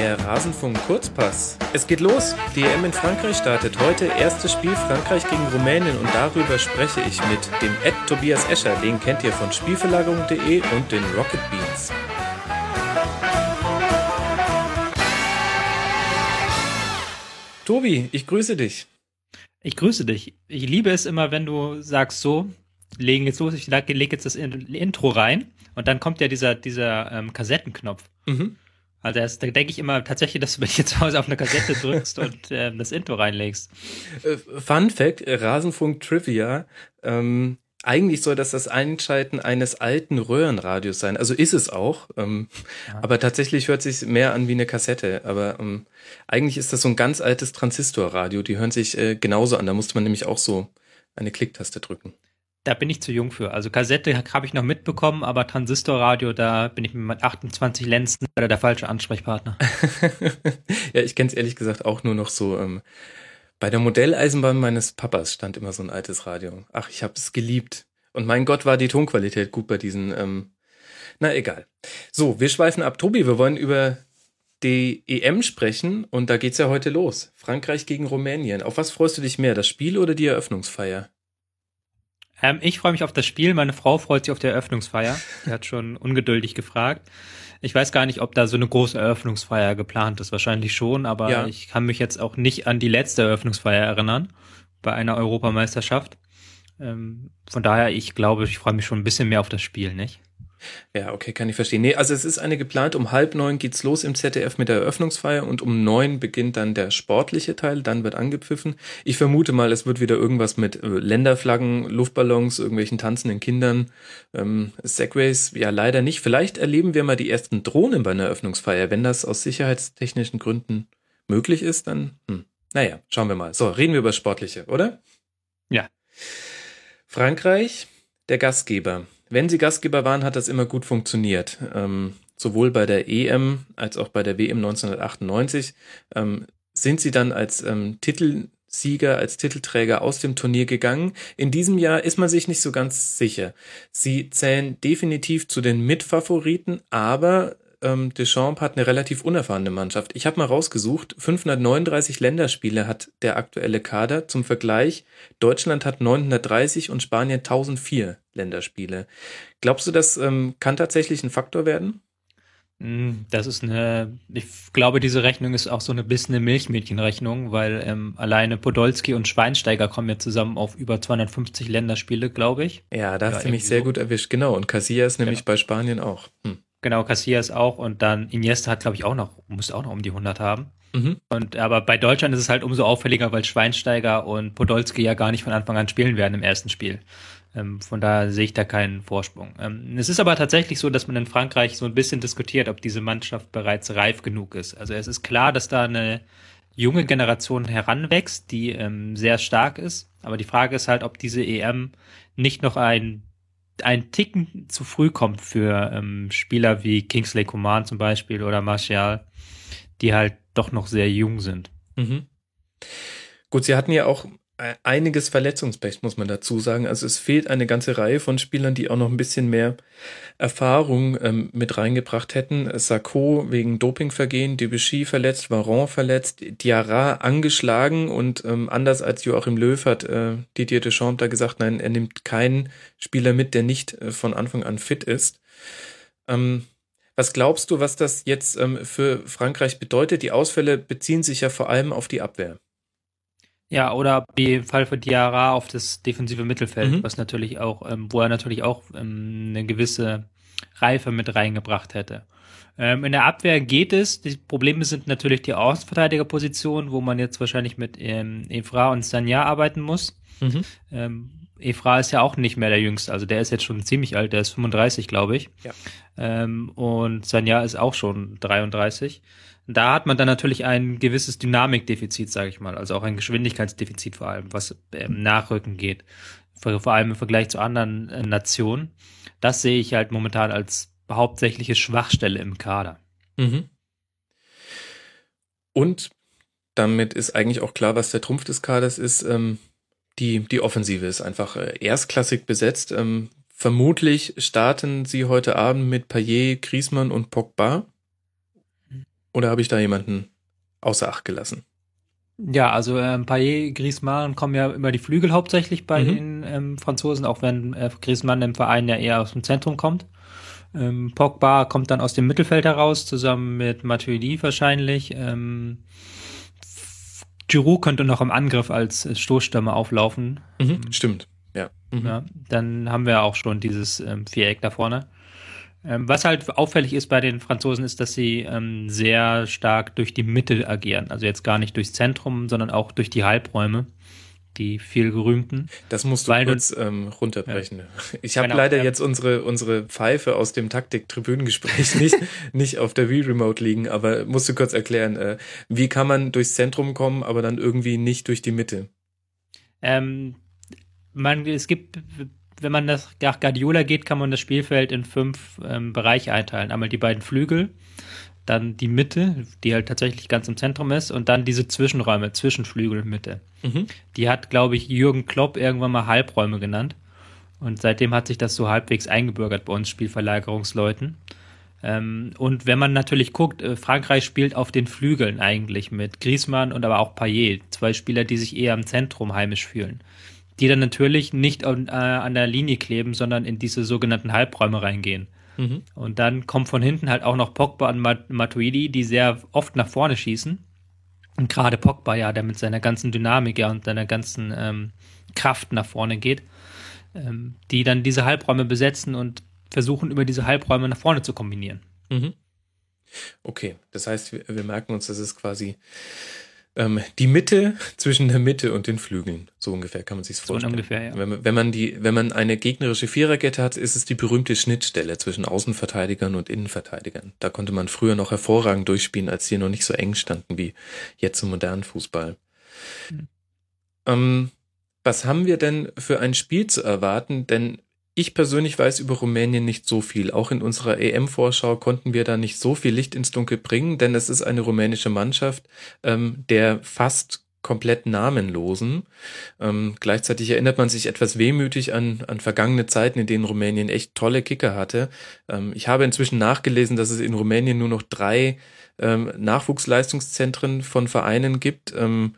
Der Rasenfunk Kurzpass. Es geht los. Die EM in Frankreich startet heute. Erstes Spiel Frankreich gegen Rumänien und darüber spreche ich mit dem Ed Tobias Escher. Den kennt ihr von Spielverlagerung.de und den Rocket Beans. Tobi, ich grüße dich. Ich grüße dich. Ich liebe es immer, wenn du sagst so, legen jetzt los, ich lege jetzt das Intro rein und dann kommt ja dieser, dieser ähm, Kassettenknopf. Mhm. Also das, da denke ich immer tatsächlich, dass du mich jetzt zu Hause auf eine Kassette drückst und ähm, das Intro reinlegst. Äh, Fun Fact, Rasenfunk Trivia. Ähm, eigentlich soll das das Einschalten eines alten Röhrenradios sein. Also ist es auch. Ähm, ja. Aber tatsächlich hört sich mehr an wie eine Kassette. Aber ähm, eigentlich ist das so ein ganz altes Transistorradio. Die hören sich äh, genauso an. Da musste man nämlich auch so eine Klicktaste drücken. Da bin ich zu jung für. Also Kassette habe ich noch mitbekommen, aber Transistorradio, da bin ich mit 28 Lenzen oder der falsche Ansprechpartner. ja, ich kenne es ehrlich gesagt auch nur noch so. Ähm, bei der Modelleisenbahn meines Papas stand immer so ein altes Radio. Ach, ich habe es geliebt. Und mein Gott, war die Tonqualität gut bei diesen. Ähm, na egal. So, wir schweifen ab. Tobi, wir wollen über die EM sprechen und da geht's ja heute los. Frankreich gegen Rumänien. Auf was freust du dich mehr, das Spiel oder die Eröffnungsfeier? Ähm, ich freue mich auf das Spiel. Meine Frau freut sich auf die Eröffnungsfeier. Die hat schon ungeduldig gefragt. Ich weiß gar nicht, ob da so eine große Eröffnungsfeier geplant ist. Wahrscheinlich schon, aber ja. ich kann mich jetzt auch nicht an die letzte Eröffnungsfeier erinnern bei einer Europameisterschaft. Ähm, von daher, ich glaube, ich freue mich schon ein bisschen mehr auf das Spiel, nicht? Ja, okay, kann ich verstehen. Nee, also es ist eine geplant, um halb neun geht's los im ZDF mit der Eröffnungsfeier und um neun beginnt dann der sportliche Teil, dann wird angepfiffen. Ich vermute mal, es wird wieder irgendwas mit äh, Länderflaggen, Luftballons, irgendwelchen tanzenden Kindern, ähm, Segways, ja leider nicht. Vielleicht erleben wir mal die ersten Drohnen bei einer Eröffnungsfeier. Wenn das aus sicherheitstechnischen Gründen möglich ist, dann, hm, naja, schauen wir mal. So, reden wir über Sportliche, oder? Ja. Frankreich, der Gastgeber. Wenn sie Gastgeber waren, hat das immer gut funktioniert. Ähm, sowohl bei der EM als auch bei der WM 1998 ähm, sind sie dann als ähm, Titelsieger, als Titelträger aus dem Turnier gegangen. In diesem Jahr ist man sich nicht so ganz sicher. Sie zählen definitiv zu den Mitfavoriten, aber ähm, Deschamps hat eine relativ unerfahrene Mannschaft. Ich habe mal rausgesucht, 539 Länderspiele hat der aktuelle Kader. Zum Vergleich, Deutschland hat 930 und Spanien 1004 Länderspiele. Glaubst du, das ähm, kann tatsächlich ein Faktor werden? Hm, das ist eine, ich glaube, diese Rechnung ist auch so eine bisschen eine Milchmädchenrechnung, weil ähm, alleine Podolski und Schweinsteiger kommen ja zusammen auf über 250 Länderspiele, glaube ich. Ja, da hast ja, du mich sehr so. gut erwischt, genau. Und Casillas nämlich genau. bei Spanien auch. Hm. Genau, Casillas auch und dann Iniesta hat, glaube ich, auch noch, muss auch noch um die 100 haben. Mhm. Und aber bei Deutschland ist es halt umso auffälliger, weil Schweinsteiger und Podolski ja gar nicht von Anfang an spielen werden im ersten Spiel. Ähm, von daher sehe ich da keinen Vorsprung. Ähm, es ist aber tatsächlich so, dass man in Frankreich so ein bisschen diskutiert, ob diese Mannschaft bereits reif genug ist. Also es ist klar, dass da eine junge Generation heranwächst, die ähm, sehr stark ist. Aber die Frage ist halt, ob diese EM nicht noch ein ein Ticken zu früh kommt für ähm, Spieler wie Kingsley Coman zum Beispiel oder Martial, die halt doch noch sehr jung sind. Mhm. Gut, sie hatten ja auch einiges Verletzungspech, muss man dazu sagen. Also es fehlt eine ganze Reihe von Spielern, die auch noch ein bisschen mehr Erfahrung ähm, mit reingebracht hätten. Sarko wegen Dopingvergehen, Debussy verletzt, Varon verletzt, Diarra angeschlagen und ähm, anders als Joachim Löw hat äh, Didier Deschamps da gesagt, nein, er nimmt keinen Spieler mit, der nicht äh, von Anfang an fit ist. Ähm, was glaubst du, was das jetzt ähm, für Frankreich bedeutet? Die Ausfälle beziehen sich ja vor allem auf die Abwehr. Ja, oder im Fall für Diarra auf das defensive Mittelfeld, mhm. was natürlich auch, ähm, wo er natürlich auch ähm, eine gewisse Reife mit reingebracht hätte. Ähm, in der Abwehr geht es. Die Probleme sind natürlich die Außenverteidigerposition, wo man jetzt wahrscheinlich mit ähm, Evra und Sanya arbeiten muss. Mhm. Ähm, Evra ist ja auch nicht mehr der Jüngste, also der ist jetzt schon ziemlich alt, der ist 35, glaube ich. Ja. Ähm, und Sanya ist auch schon 33. Da hat man dann natürlich ein gewisses Dynamikdefizit, sage ich mal, also auch ein Geschwindigkeitsdefizit vor allem, was ähm, Nachrücken geht, vor, vor, allem im Vergleich zu anderen äh, Nationen. Das sehe ich halt momentan als hauptsächliche Schwachstelle im Kader. Mhm. Und damit ist eigentlich auch klar, was der Trumpf des Kaders ist. Ähm, die, die Offensive ist einfach äh, erstklassig besetzt. Ähm, vermutlich starten sie heute Abend mit Payet, Griezmann und Pogba. Oder habe ich da jemanden außer Acht gelassen? Ja, also ähm, Payet, Griezmann kommen ja über die Flügel hauptsächlich bei mhm. den ähm, Franzosen, auch wenn äh, Griezmann im Verein ja eher aus dem Zentrum kommt. Ähm, Pogba kommt dann aus dem Mittelfeld heraus, zusammen mit Matuidi wahrscheinlich. Ähm, Giroud könnte noch im Angriff als Stoßstürmer auflaufen. Mhm, ähm, stimmt, ja. Mhm. ja. Dann haben wir auch schon dieses ähm, Viereck da vorne. Ähm, was halt auffällig ist bei den Franzosen, ist, dass sie ähm, sehr stark durch die Mitte agieren. Also jetzt gar nicht durchs Zentrum, sondern auch durch die Halbräume die viel gerühmten. Das musst du kurz du, ähm, runterbrechen. Ja. Ich habe genau, leider ja. jetzt unsere, unsere Pfeife aus dem Taktik-Tribünengespräch nicht, nicht auf der Wii-Remote liegen, aber musst du kurz erklären, äh, wie kann man durchs Zentrum kommen, aber dann irgendwie nicht durch die Mitte? Ähm, man, es gibt, wenn man das nach Guardiola geht, kann man das Spielfeld in fünf ähm, Bereiche einteilen. Einmal die beiden Flügel, dann die Mitte, die halt tatsächlich ganz im Zentrum ist, und dann diese Zwischenräume, Zwischenflügel Mitte. Mhm. Die hat, glaube ich, Jürgen Klopp irgendwann mal Halbräume genannt. Und seitdem hat sich das so halbwegs eingebürgert bei uns Spielverlagerungsleuten. Ähm, und wenn man natürlich guckt, äh, Frankreich spielt auf den Flügeln eigentlich mit Griezmann und aber auch Payet, zwei Spieler, die sich eher im Zentrum heimisch fühlen. Die dann natürlich nicht an, äh, an der Linie kleben, sondern in diese sogenannten Halbräume reingehen. Mhm. Und dann kommt von hinten halt auch noch Pogba und Matuidi, die sehr oft nach vorne schießen. Und gerade Pogba ja, der mit seiner ganzen Dynamik ja und seiner ganzen ähm, Kraft nach vorne geht, ähm, die dann diese Halbräume besetzen und versuchen, über diese Halbräume nach vorne zu kombinieren. Mhm. Okay, das heißt, wir, wir merken uns, das ist quasi ähm, die Mitte zwischen der Mitte und den Flügeln. So ungefähr kann man sich vorstellen. So ungefähr, ja. Wenn, wenn, man die, wenn man eine gegnerische Viererkette hat, ist es die berühmte Schnittstelle zwischen Außenverteidigern und Innenverteidigern. Da konnte man früher noch hervorragend durchspielen, als die noch nicht so eng standen wie jetzt im modernen Fußball. Hm. Ähm, was haben wir denn für ein Spiel zu erwarten? Denn ich persönlich weiß über Rumänien nicht so viel. Auch in unserer EM-Vorschau konnten wir da nicht so viel Licht ins Dunkel bringen, denn es ist eine rumänische Mannschaft, ähm, der fast komplett namenlosen. Ähm, gleichzeitig erinnert man sich etwas wehmütig an, an vergangene Zeiten, in denen Rumänien echt tolle Kicker hatte. Ähm, ich habe inzwischen nachgelesen, dass es in Rumänien nur noch drei ähm, Nachwuchsleistungszentren von Vereinen gibt. Ähm,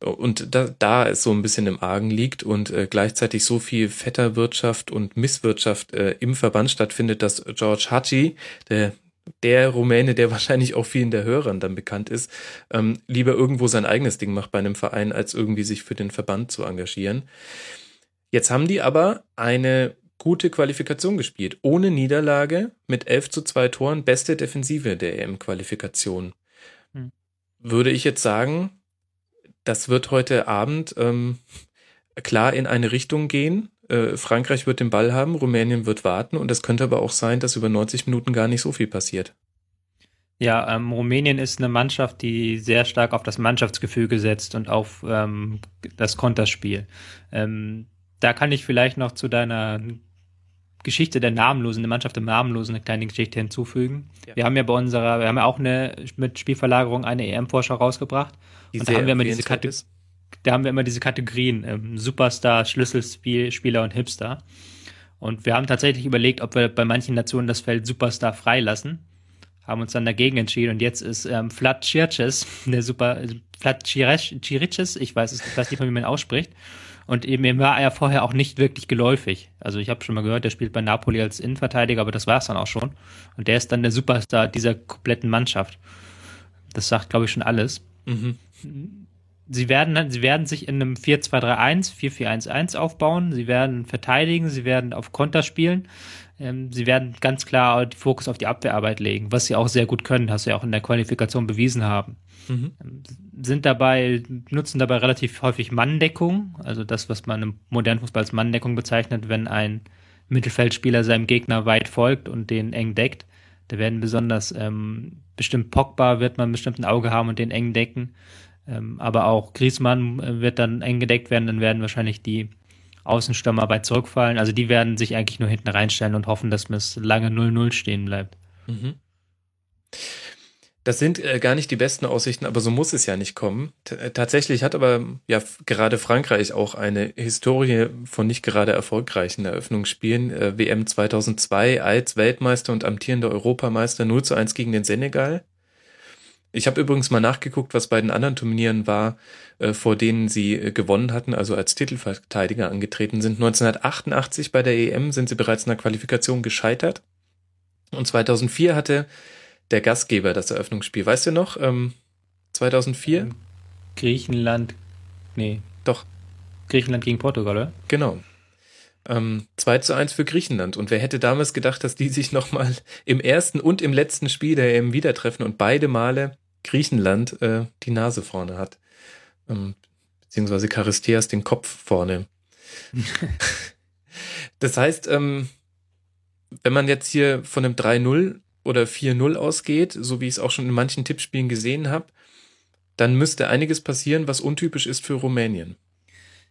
und da, da es so ein bisschen im Argen liegt und äh, gleichzeitig so viel Vetterwirtschaft und Misswirtschaft äh, im Verband stattfindet, dass George Hachi, der der Rumäne, der wahrscheinlich auch vielen der Hörern dann bekannt ist, ähm, lieber irgendwo sein eigenes Ding macht bei einem Verein, als irgendwie sich für den Verband zu engagieren. Jetzt haben die aber eine gute Qualifikation gespielt, ohne Niederlage, mit 11 zu 2 Toren, beste Defensive der EM-Qualifikation. Hm. Würde ich jetzt sagen, das wird heute Abend ähm, klar in eine Richtung gehen. Äh, Frankreich wird den Ball haben, Rumänien wird warten und es könnte aber auch sein, dass über 90 Minuten gar nicht so viel passiert. Ja, ähm, Rumänien ist eine Mannschaft, die sehr stark auf das Mannschaftsgefüge setzt und auf ähm, das Konterspiel. Ähm, da kann ich vielleicht noch zu deiner Geschichte der Namenlosen, der Mannschaft der Namenlosen eine kleine Geschichte hinzufügen. Ja. Wir haben ja bei unserer, wir haben ja auch eine mit Spielverlagerung eine EM-Vorschau rausgebracht. Die und da haben wir immer diese Kategorien, da haben wir immer diese Kategorien, ähm, Superstar, Schlüsselspieler und Hipster. Und wir haben tatsächlich überlegt, ob wir bei manchen Nationen das Feld Superstar freilassen. Haben uns dann dagegen entschieden und jetzt ist ähm, Vlad Chirches, der Super, Vlad Chiriches, ich weiß es, ich nicht, wie man ihn ausspricht, und mir war er vorher auch nicht wirklich geläufig. Also ich habe schon mal gehört, der spielt bei Napoli als Innenverteidiger, aber das war es dann auch schon. Und der ist dann der Superstar dieser kompletten Mannschaft. Das sagt, glaube ich, schon alles. Mhm. Sie werden, sie werden sich in einem 4-2-3-1, 4-4-1-1 aufbauen. Sie werden verteidigen, sie werden auf Konter spielen. Ähm, sie werden ganz klar den Fokus auf die Abwehrarbeit legen, was sie auch sehr gut können, was sie auch in der Qualifikation bewiesen haben. Mhm. Sind dabei, nutzen dabei relativ häufig Manndeckung, also das, was man im modernen Fußball als Manndeckung bezeichnet, wenn ein Mittelfeldspieler seinem Gegner weit folgt und den eng deckt. Da werden besonders ähm, bestimmt Pogba wird man bestimmt ein Auge haben und den eng decken. Ähm, aber auch Griezmann äh, wird dann eng gedeckt werden, dann werden wahrscheinlich die Außenstürmer bei zurückfallen. Also die werden sich eigentlich nur hinten reinstellen und hoffen, dass es lange 0-0 stehen bleibt. Mhm. Das sind äh, gar nicht die besten Aussichten, aber so muss es ja nicht kommen. T äh, tatsächlich hat aber ja gerade Frankreich auch eine Historie von nicht gerade erfolgreichen Eröffnungsspielen. Äh, WM 2002 als Weltmeister und amtierender Europameister 0 zu 1 gegen den Senegal. Ich habe übrigens mal nachgeguckt, was bei den anderen Turnieren war, äh, vor denen sie äh, gewonnen hatten, also als Titelverteidiger angetreten sind. 1988 bei der EM sind sie bereits in der Qualifikation gescheitert. Und 2004 hatte der Gastgeber das Eröffnungsspiel. Weißt du noch? Ähm, 2004? Ähm, Griechenland. Nee. Doch. Griechenland gegen Portugal, oder? Genau. Ähm, 2 zu 1 für Griechenland. Und wer hätte damals gedacht, dass die sich nochmal im ersten und im letzten Spiel der EM wieder treffen und beide Male Griechenland äh, die Nase vorne hat. Ähm, beziehungsweise Charisteas den Kopf vorne. das heißt, ähm, wenn man jetzt hier von einem 3-0 oder 4-0 ausgeht, so wie ich es auch schon in manchen Tippspielen gesehen habe, dann müsste einiges passieren, was untypisch ist für Rumänien.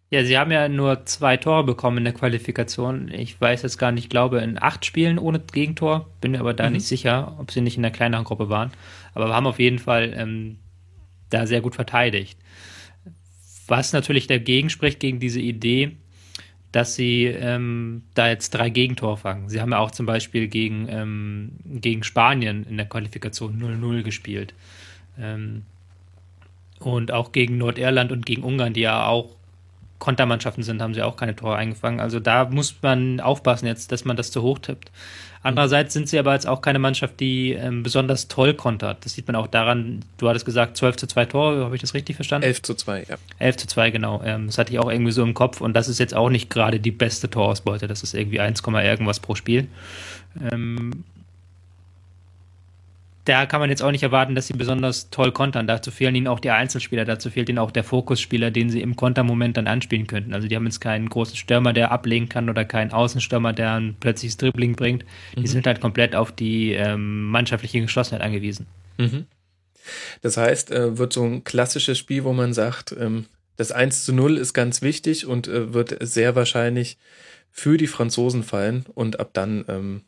Ja, sie haben ja nur zwei Tore bekommen in der Qualifikation. Ich weiß jetzt gar nicht, glaube in acht Spielen ohne Gegentor. Bin mir aber da mhm. nicht sicher, ob sie nicht in der kleineren Gruppe waren. Aber wir haben auf jeden Fall ähm, da sehr gut verteidigt. Was natürlich dagegen spricht, gegen diese Idee, dass sie ähm, da jetzt drei Gegentore fangen. Sie haben ja auch zum Beispiel gegen, ähm, gegen Spanien in der Qualifikation 0-0 gespielt. Ähm, und auch gegen Nordirland und gegen Ungarn, die ja auch Kontermannschaften sind, haben sie auch keine Tore eingefangen. Also da muss man aufpassen jetzt, dass man das zu hoch tippt. Andererseits sind sie aber jetzt auch keine Mannschaft, die ähm, besonders toll kontert. Das sieht man auch daran, du hattest gesagt, 12 zu 2 Tore, habe ich das richtig verstanden? 11 zu 2, ja. 11 zu 2, genau. Ähm, das hatte ich auch irgendwie so im Kopf und das ist jetzt auch nicht gerade die beste Torausbeute. Das ist irgendwie 1, irgendwas pro Spiel. Ähm, da kann man jetzt auch nicht erwarten, dass sie besonders toll kontern. Dazu fehlen ihnen auch die Einzelspieler, dazu fehlt ihnen auch der Fokusspieler, den sie im Kontermoment dann anspielen könnten. Also die haben jetzt keinen großen Stürmer, der ablegen kann oder keinen Außenstürmer, der ein plötzliches Dribbling bringt. Die mhm. sind halt komplett auf die ähm, mannschaftliche Geschlossenheit angewiesen. Mhm. Das heißt, äh, wird so ein klassisches Spiel, wo man sagt, ähm, das 1 zu 0 ist ganz wichtig und äh, wird sehr wahrscheinlich für die Franzosen fallen und ab dann ähm,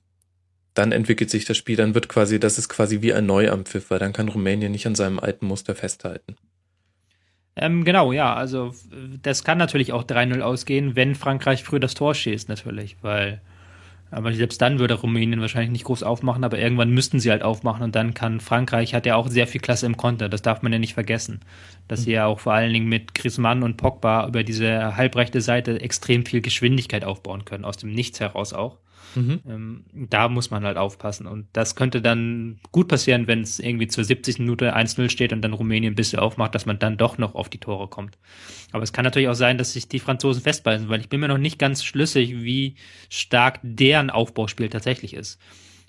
dann entwickelt sich das Spiel, dann wird quasi, das ist quasi wie ein Neuampfiff, weil dann kann Rumänien nicht an seinem alten Muster festhalten. Ähm, genau, ja, also das kann natürlich auch 3-0 ausgehen, wenn Frankreich früh das Tor schießt, natürlich, weil aber selbst dann würde Rumänien wahrscheinlich nicht groß aufmachen, aber irgendwann müssten sie halt aufmachen und dann kann Frankreich, hat ja auch sehr viel Klasse im Konter, das darf man ja nicht vergessen. Dass mhm. sie ja auch vor allen Dingen mit Griezmann und Pogba über diese halbrechte Seite extrem viel Geschwindigkeit aufbauen können, aus dem Nichts heraus auch. Mhm. Ähm, da muss man halt aufpassen. Und das könnte dann gut passieren, wenn es irgendwie zur 70. Minute 1-0 steht und dann Rumänien ein bisschen aufmacht, dass man dann doch noch auf die Tore kommt. Aber es kann natürlich auch sein, dass sich die Franzosen festbeißen, weil ich bin mir noch nicht ganz schlüssig, wie stark deren Aufbauspiel tatsächlich ist.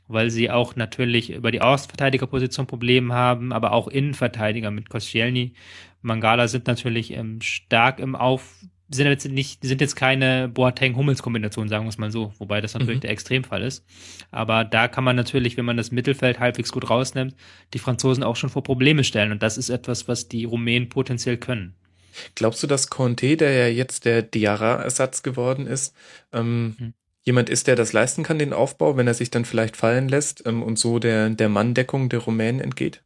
Weil sie auch natürlich über die Außenverteidigerposition Probleme haben, aber auch Innenverteidiger mit Koscielny, Mangala sind natürlich ähm, stark im Auf sind jetzt nicht, sind jetzt keine Boateng-Hummels-Kombination, sagen wir es mal so, wobei das natürlich mhm. der Extremfall ist. Aber da kann man natürlich, wenn man das Mittelfeld halbwegs gut rausnimmt, die Franzosen auch schon vor Probleme stellen. Und das ist etwas, was die Rumänen potenziell können. Glaubst du, dass Conte, der ja jetzt der Diarra-Ersatz geworden ist, ähm, mhm. Jemand ist, der das leisten kann, den Aufbau, wenn er sich dann vielleicht fallen lässt ähm, und so der, der Manndeckung der Rumänen entgeht?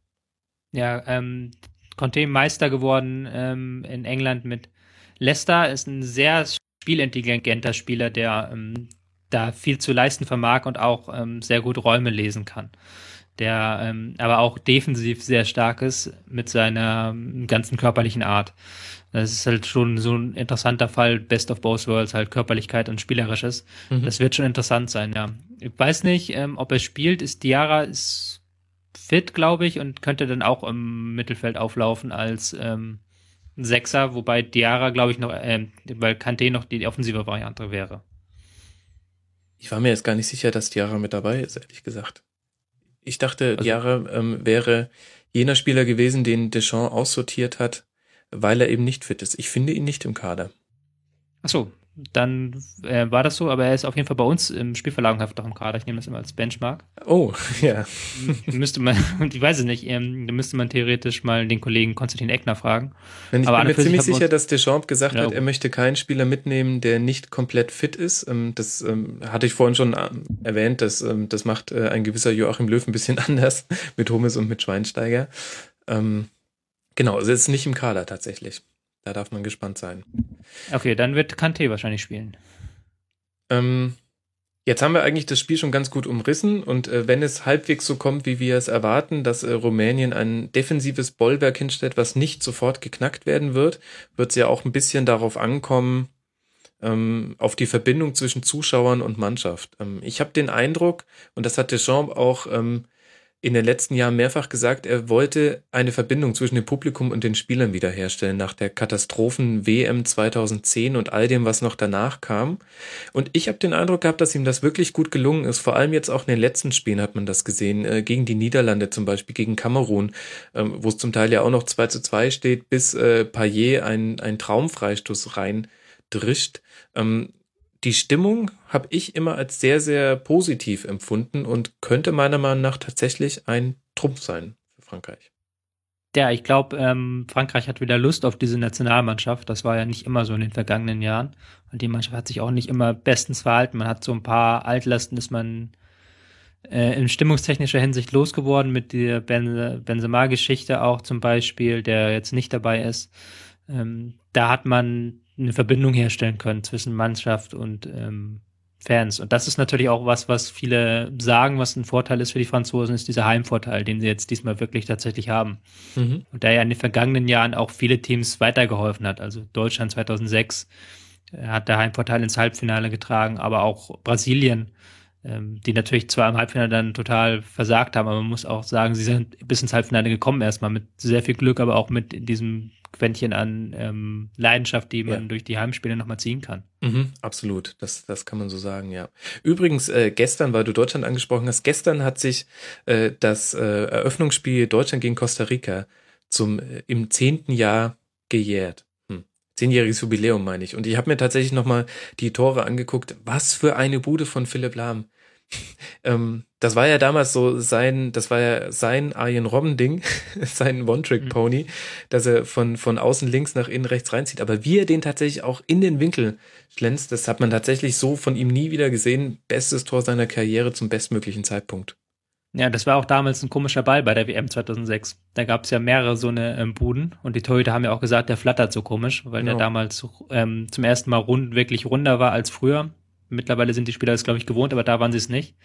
Ja, ähm, Conte Meister geworden ähm, in England mit Leicester ist ein sehr spielintelligenter Spieler, der ähm, da viel zu leisten vermag und auch ähm, sehr gut Räume lesen kann. Der ähm, aber auch defensiv sehr stark ist mit seiner ähm, ganzen körperlichen Art. Das ist halt schon so ein interessanter Fall, Best of Both Worlds, halt Körperlichkeit und Spielerisches. Mhm. Das wird schon interessant sein, ja. Ich weiß nicht, ähm, ob er spielt. Ist Diara ist fit, glaube ich, und könnte dann auch im Mittelfeld auflaufen als ähm, Sechser, wobei Diarra, glaube ich, noch, äh, weil Kante noch die offensive Variante wäre. Ich war mir jetzt gar nicht sicher, dass Diarra mit dabei ist, ehrlich gesagt. Ich dachte, also, Diarra ähm, wäre jener Spieler gewesen, den Deschamps aussortiert hat, weil er eben nicht fit ist. Ich finde ihn nicht im Kader. Ach so, dann äh, war das so, aber er ist auf jeden Fall bei uns im Spielverlagenhaft auch im Kader. Ich nehme das immer als Benchmark. Oh, ja. müsste man, und ich weiß es nicht, ähm, da müsste man theoretisch mal den Kollegen Konstantin Eckner fragen. Und ich aber bin mir ziemlich sicher, dass Deschamps gesagt ja, hat, er möchte keinen Spieler mitnehmen, der nicht komplett fit ist. Ähm, das ähm, hatte ich vorhin schon ähm, erwähnt, dass, ähm, das macht äh, ein gewisser Joachim Löw ein bisschen anders mit Hummes und mit Schweinsteiger. Ähm, genau, also ist nicht im Kader tatsächlich. Da darf man gespannt sein. Okay, dann wird Kante wahrscheinlich spielen. Ähm, Jetzt haben wir eigentlich das Spiel schon ganz gut umrissen und äh, wenn es halbwegs so kommt, wie wir es erwarten, dass äh, Rumänien ein defensives Bollwerk hinstellt, was nicht sofort geknackt werden wird, wird es ja auch ein bisschen darauf ankommen, ähm, auf die Verbindung zwischen Zuschauern und Mannschaft. Ähm, ich habe den Eindruck, und das hat Deschamps auch ähm, in den letzten Jahren mehrfach gesagt, er wollte eine Verbindung zwischen dem Publikum und den Spielern wiederherstellen nach der Katastrophen WM 2010 und all dem, was noch danach kam. Und ich habe den Eindruck gehabt, dass ihm das wirklich gut gelungen ist. Vor allem jetzt auch in den letzten Spielen hat man das gesehen, äh, gegen die Niederlande zum Beispiel, gegen Kamerun, ähm, wo es zum Teil ja auch noch 2 zu 2 steht, bis äh, Payet ein, ein Traumfreistoß rein drischt. Ähm, die Stimmung habe ich immer als sehr, sehr positiv empfunden und könnte meiner Meinung nach tatsächlich ein Trumpf sein für Frankreich. Ja, ich glaube, ähm, Frankreich hat wieder Lust auf diese Nationalmannschaft. Das war ja nicht immer so in den vergangenen Jahren. Und die Mannschaft hat sich auch nicht immer bestens verhalten. Man hat so ein paar Altlasten, ist man äh, in stimmungstechnischer Hinsicht losgeworden mit der ben Benzema-Geschichte auch zum Beispiel, der jetzt nicht dabei ist. Ähm, da hat man eine Verbindung herstellen können zwischen Mannschaft und ähm, Fans. Und das ist natürlich auch was, was viele sagen, was ein Vorteil ist für die Franzosen, ist dieser Heimvorteil, den sie jetzt diesmal wirklich tatsächlich haben. Mhm. Und der ja in den vergangenen Jahren auch viele Teams weitergeholfen hat. Also Deutschland 2006 äh, hat der Heimvorteil ins Halbfinale getragen, aber auch Brasilien, ähm, die natürlich zwar im Halbfinale dann total versagt haben, aber man muss auch sagen, sie sind bis ins Halbfinale gekommen erstmal mit sehr viel Glück, aber auch mit diesem Quäntchen an ähm, Leidenschaft, die man ja. durch die Heimspiele nochmal ziehen kann. Mhm, absolut, das, das kann man so sagen, ja. Übrigens, äh, gestern, weil du Deutschland angesprochen hast, gestern hat sich äh, das äh, Eröffnungsspiel Deutschland gegen Costa Rica zum äh, im zehnten Jahr gejährt. Hm. Zehnjähriges Jubiläum, meine ich. Und ich habe mir tatsächlich nochmal die Tore angeguckt. Was für eine Bude von Philipp Lahm. Ähm, das war ja damals so sein, das war ja sein Arjen Robben-Ding, sein One-Trick-Pony, mhm. dass er von, von außen links nach innen rechts reinzieht. Aber wie er den tatsächlich auch in den Winkel schlänzt, das hat man tatsächlich so von ihm nie wieder gesehen. Bestes Tor seiner Karriere zum bestmöglichen Zeitpunkt. Ja, das war auch damals ein komischer Ball bei der WM 2006. Da gab es ja mehrere so eine ähm, Buden und die Torhüter haben ja auch gesagt, der flattert so komisch, weil genau. der damals ähm, zum ersten Mal rund, wirklich runder war als früher. Mittlerweile sind die Spieler das, glaube ich, gewohnt, aber da waren sie es nicht.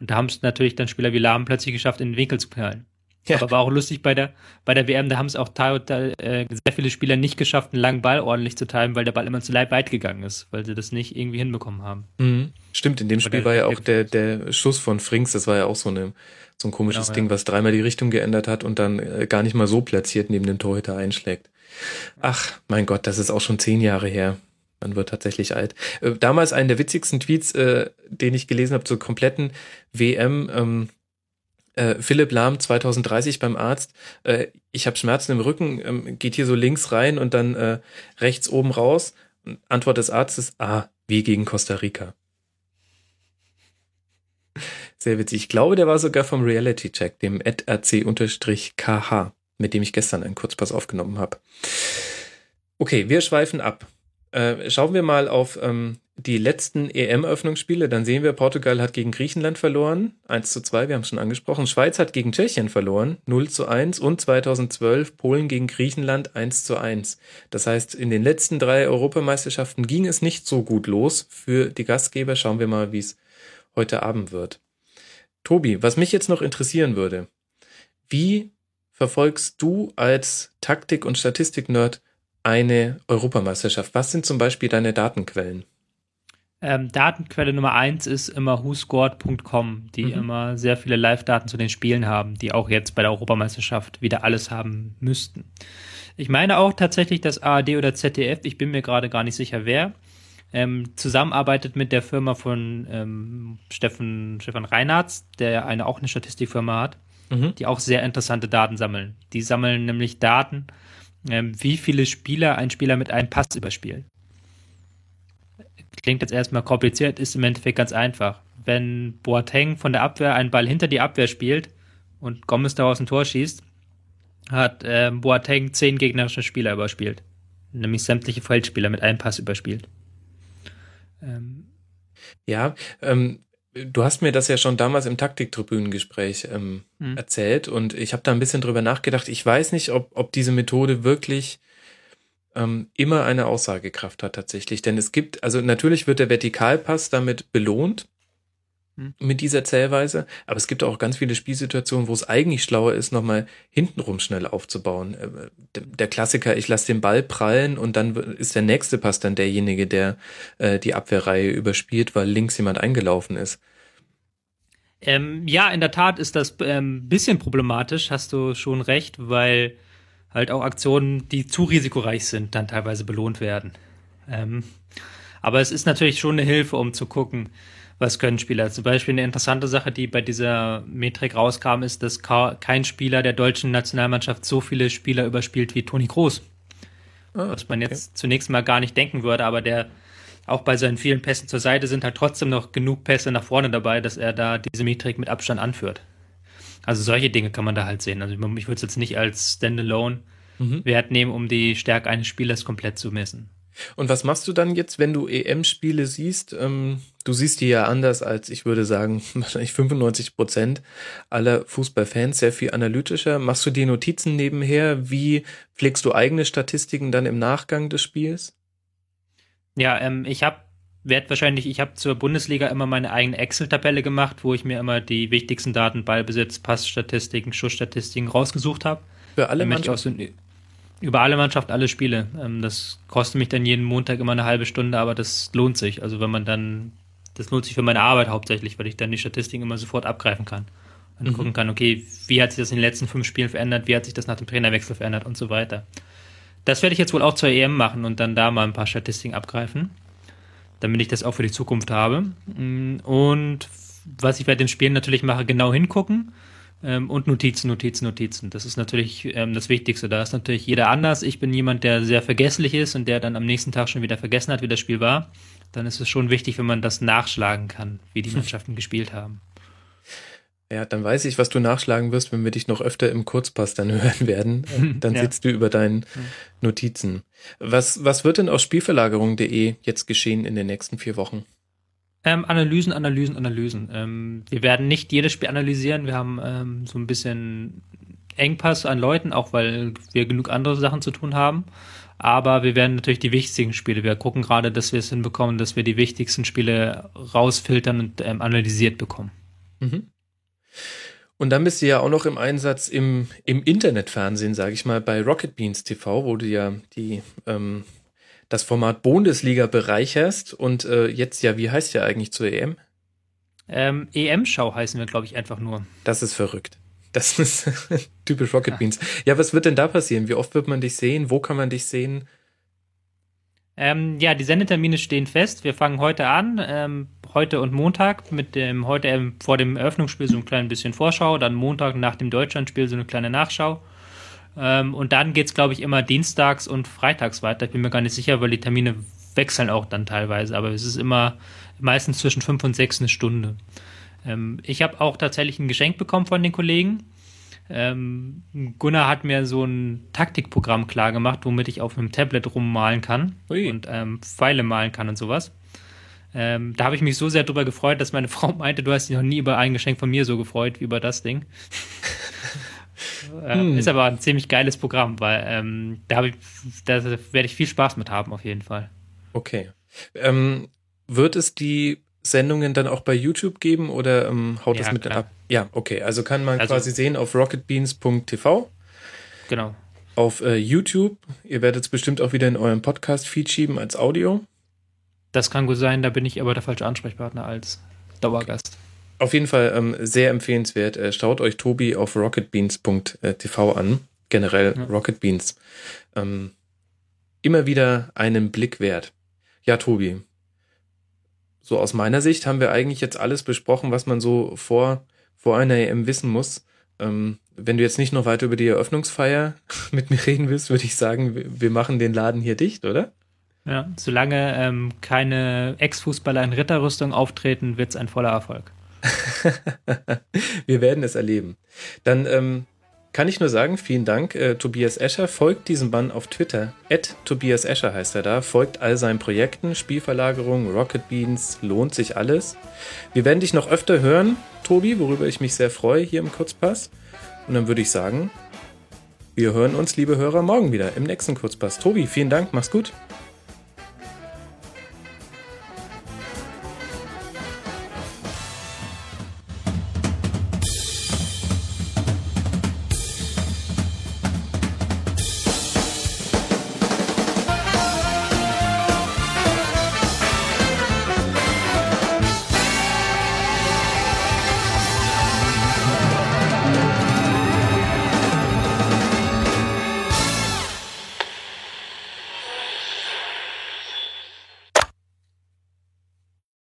Und da haben es natürlich dann Spieler wie Lahm plötzlich geschafft, in den Winkel zu knallen. Ja. Aber war auch lustig bei der, bei der WM, da haben es auch teilweise äh, sehr viele Spieler nicht geschafft, einen langen Ball ordentlich zu teilen, weil der Ball immer zu weit gegangen ist, weil sie das nicht irgendwie hinbekommen haben. Mhm. Stimmt, in dem Spiel war ja auch der, der Schuss von Frings, das war ja auch so, eine, so ein komisches genau, Ding, ja. was dreimal die Richtung geändert hat und dann äh, gar nicht mal so platziert neben dem Torhüter einschlägt. Ach, mein Gott, das ist auch schon zehn Jahre her. Man wird tatsächlich alt. Äh, damals einen der witzigsten Tweets, äh, den ich gelesen habe zur kompletten WM. Ähm, äh, Philipp Lahm 2030 beim Arzt. Äh, ich habe Schmerzen im Rücken, ähm, geht hier so links rein und dann äh, rechts oben raus. Antwort des Arztes: Ah, wie gegen Costa Rica. Sehr witzig. Ich glaube, der war sogar vom Reality Check, dem rc-kh, mit dem ich gestern einen Kurzpass aufgenommen habe. Okay, wir schweifen ab. Äh, schauen wir mal auf ähm, die letzten EM-Öffnungsspiele. Dann sehen wir, Portugal hat gegen Griechenland verloren, 1 zu 2, wir haben es schon angesprochen. Schweiz hat gegen Tschechien verloren, 0 zu 1. Und 2012 Polen gegen Griechenland, 1 zu 1. Das heißt, in den letzten drei Europameisterschaften ging es nicht so gut los für die Gastgeber. Schauen wir mal, wie es heute Abend wird. Tobi, was mich jetzt noch interessieren würde, wie verfolgst du als Taktik- und Statistik-Nerd eine Europameisterschaft? Was sind zum Beispiel deine Datenquellen? Ähm, Datenquelle Nummer eins ist immer whoscored.com, die mhm. immer sehr viele Live-Daten zu den Spielen haben, die auch jetzt bei der Europameisterschaft wieder alles haben müssten. Ich meine auch tatsächlich, dass ARD oder ZDF, ich bin mir gerade gar nicht sicher wer, ähm, zusammenarbeitet mit der Firma von ähm, Steffen, Stefan Reinhardt, der eine auch eine Statistikfirma hat, mhm. die auch sehr interessante Daten sammeln. Die sammeln nämlich Daten wie viele Spieler ein Spieler mit einem Pass überspielt. Klingt jetzt erstmal kompliziert, ist im Endeffekt ganz einfach. Wenn Boateng von der Abwehr einen Ball hinter die Abwehr spielt und Gomez daraus ein Tor schießt, hat äh, Boateng zehn gegnerische Spieler überspielt. Nämlich sämtliche Feldspieler mit einem Pass überspielt. Ähm, ja, ähm, Du hast mir das ja schon damals im Taktiktribünengespräch ähm, mhm. erzählt und ich habe da ein bisschen drüber nachgedacht. Ich weiß nicht, ob, ob diese Methode wirklich ähm, immer eine Aussagekraft hat tatsächlich. Denn es gibt, also natürlich wird der Vertikalpass damit belohnt. Hm. mit dieser Zählweise. Aber es gibt auch ganz viele Spielsituationen, wo es eigentlich schlauer ist, nochmal hintenrum schnell aufzubauen. Äh, der Klassiker, ich lasse den Ball prallen und dann ist der nächste Pass dann derjenige, der äh, die Abwehrreihe überspielt, weil links jemand eingelaufen ist. Ähm, ja, in der Tat ist das ähm, bisschen problematisch, hast du schon recht, weil halt auch Aktionen, die zu risikoreich sind, dann teilweise belohnt werden. Ähm, aber es ist natürlich schon eine Hilfe, um zu gucken, was können Spieler. Zum Beispiel eine interessante Sache, die bei dieser Metrik rauskam, ist, dass kein Spieler der deutschen Nationalmannschaft so viele Spieler überspielt wie Toni Kroos. Ah, was man jetzt okay. zunächst mal gar nicht denken würde, aber der auch bei seinen vielen Pässen zur Seite sind halt trotzdem noch genug Pässe nach vorne dabei, dass er da diese Metrik mit Abstand anführt. Also solche Dinge kann man da halt sehen. Also ich würde es jetzt nicht als Standalone-Wert mhm. nehmen, um die Stärke eines Spielers komplett zu messen. Und was machst du dann jetzt, wenn du EM-Spiele siehst? Ähm, du siehst die ja anders als, ich würde sagen, wahrscheinlich 95 Prozent aller Fußballfans, sehr viel analytischer. Machst du die Notizen nebenher? Wie pflegst du eigene Statistiken dann im Nachgang des Spiels? Ja, ähm, ich habe werde wahrscheinlich, ich habe zur Bundesliga immer meine eigene Excel-Tabelle gemacht, wo ich mir immer die wichtigsten Daten, Ballbesitz, Passstatistiken, Schussstatistiken rausgesucht habe. Für alle Mannschaften? So, über alle Mannschaften, alle Spiele. Ähm, das kostet mich dann jeden Montag immer eine halbe Stunde, aber das lohnt sich. Also wenn man dann, das lohnt sich für meine Arbeit hauptsächlich, weil ich dann die Statistiken immer sofort abgreifen kann. Und mhm. gucken kann, okay, wie hat sich das in den letzten fünf Spielen verändert, wie hat sich das nach dem Trainerwechsel verändert und so weiter. Das werde ich jetzt wohl auch zur EM machen und dann da mal ein paar Statistiken abgreifen, damit ich das auch für die Zukunft habe. Mm, und was ich bei den Spielen natürlich mache, genau hingucken ähm, und Notizen, Notizen, Notizen. Das ist natürlich ähm, das Wichtigste. Da ist natürlich jeder anders. Ich bin jemand, der sehr vergesslich ist und der dann am nächsten Tag schon wieder vergessen hat, wie das Spiel war. Dann ist es schon wichtig, wenn man das nachschlagen kann, wie die Mannschaften gespielt haben. Ja, dann weiß ich, was du nachschlagen wirst, wenn wir dich noch öfter im Kurzpass dann hören werden. Dann ja. sitzt du über deinen Notizen. Was, was wird denn aus Spielverlagerung.de jetzt geschehen in den nächsten vier Wochen? Ähm, Analysen, Analysen, Analysen. Ähm, wir werden nicht jedes Spiel analysieren. Wir haben ähm, so ein bisschen Engpass an Leuten, auch weil wir genug andere Sachen zu tun haben. Aber wir werden natürlich die wichtigen Spiele. Wir gucken gerade, dass wir es hinbekommen, dass wir die wichtigsten Spiele rausfiltern und ähm, analysiert bekommen. Mhm. Und dann bist du ja auch noch im Einsatz im, im Internetfernsehen, sage ich mal, bei Rocket Beans TV, wo du ja die ähm, das Format Bundesliga bereicherst. Und äh, jetzt ja, wie heißt ja eigentlich zur EM? Ähm, EM-Schau heißen wir, glaube ich, einfach nur. Das ist verrückt. Das ist typisch Rocket. Beans. Ja, was wird denn da passieren? Wie oft wird man dich sehen? Wo kann man dich sehen? Ähm, ja, die Sendetermine stehen fest. Wir fangen heute an, ähm, heute und Montag mit dem heute ähm, vor dem Eröffnungsspiel so ein klein bisschen Vorschau, dann Montag nach dem Deutschlandspiel so eine kleine Nachschau. Ähm, und dann geht es, glaube ich, immer dienstags und freitags weiter. Ich bin mir gar nicht sicher, weil die Termine wechseln auch dann teilweise, aber es ist immer meistens zwischen fünf und sechs eine Stunde. Ähm, ich habe auch tatsächlich ein Geschenk bekommen von den Kollegen. Ähm, Gunnar hat mir so ein Taktikprogramm klar gemacht, womit ich auf einem Tablet rummalen kann Ui. und ähm, Pfeile malen kann und sowas. Ähm, da habe ich mich so sehr drüber gefreut, dass meine Frau meinte, du hast dich noch nie über ein Geschenk von mir so gefreut wie über das Ding. Äh, hm. Ist aber ein ziemlich geiles Programm, weil ähm, da, ich, da werde ich viel Spaß mit haben, auf jeden Fall. Okay. Ähm, wird es die Sendungen dann auch bei YouTube geben oder ähm, haut ja, das mit klar. ab? Ja, okay. Also kann man also, quasi sehen auf rocketbeans.tv. Genau. Auf äh, YouTube. Ihr werdet es bestimmt auch wieder in eurem Podcast-Feed schieben als Audio. Das kann gut sein, da bin ich aber der falsche Ansprechpartner als Dauergast. Auf jeden Fall ähm, sehr empfehlenswert. Äh, schaut euch Tobi auf rocketbeans.tv an. Generell ja. Rocket Beans. Ähm, immer wieder einen Blick wert. Ja, Tobi, so aus meiner Sicht haben wir eigentlich jetzt alles besprochen, was man so vor, vor einer EM wissen muss. Ähm, wenn du jetzt nicht noch weiter über die Eröffnungsfeier mit mir reden willst, würde ich sagen, wir machen den Laden hier dicht, oder? Ja, solange ähm, keine Ex-Fußballer in Ritterrüstung auftreten, wird es ein voller Erfolg. wir werden es erleben. Dann ähm, kann ich nur sagen, vielen Dank. Äh, Tobias Escher folgt diesem Mann auf Twitter. At Tobias Escher heißt er da. Folgt all seinen Projekten, Spielverlagerung, Rocket Beans, lohnt sich alles. Wir werden dich noch öfter hören, Tobi, worüber ich mich sehr freue hier im Kurzpass. Und dann würde ich sagen, wir hören uns, liebe Hörer, morgen wieder im nächsten Kurzpass. Tobi, vielen Dank, mach's gut.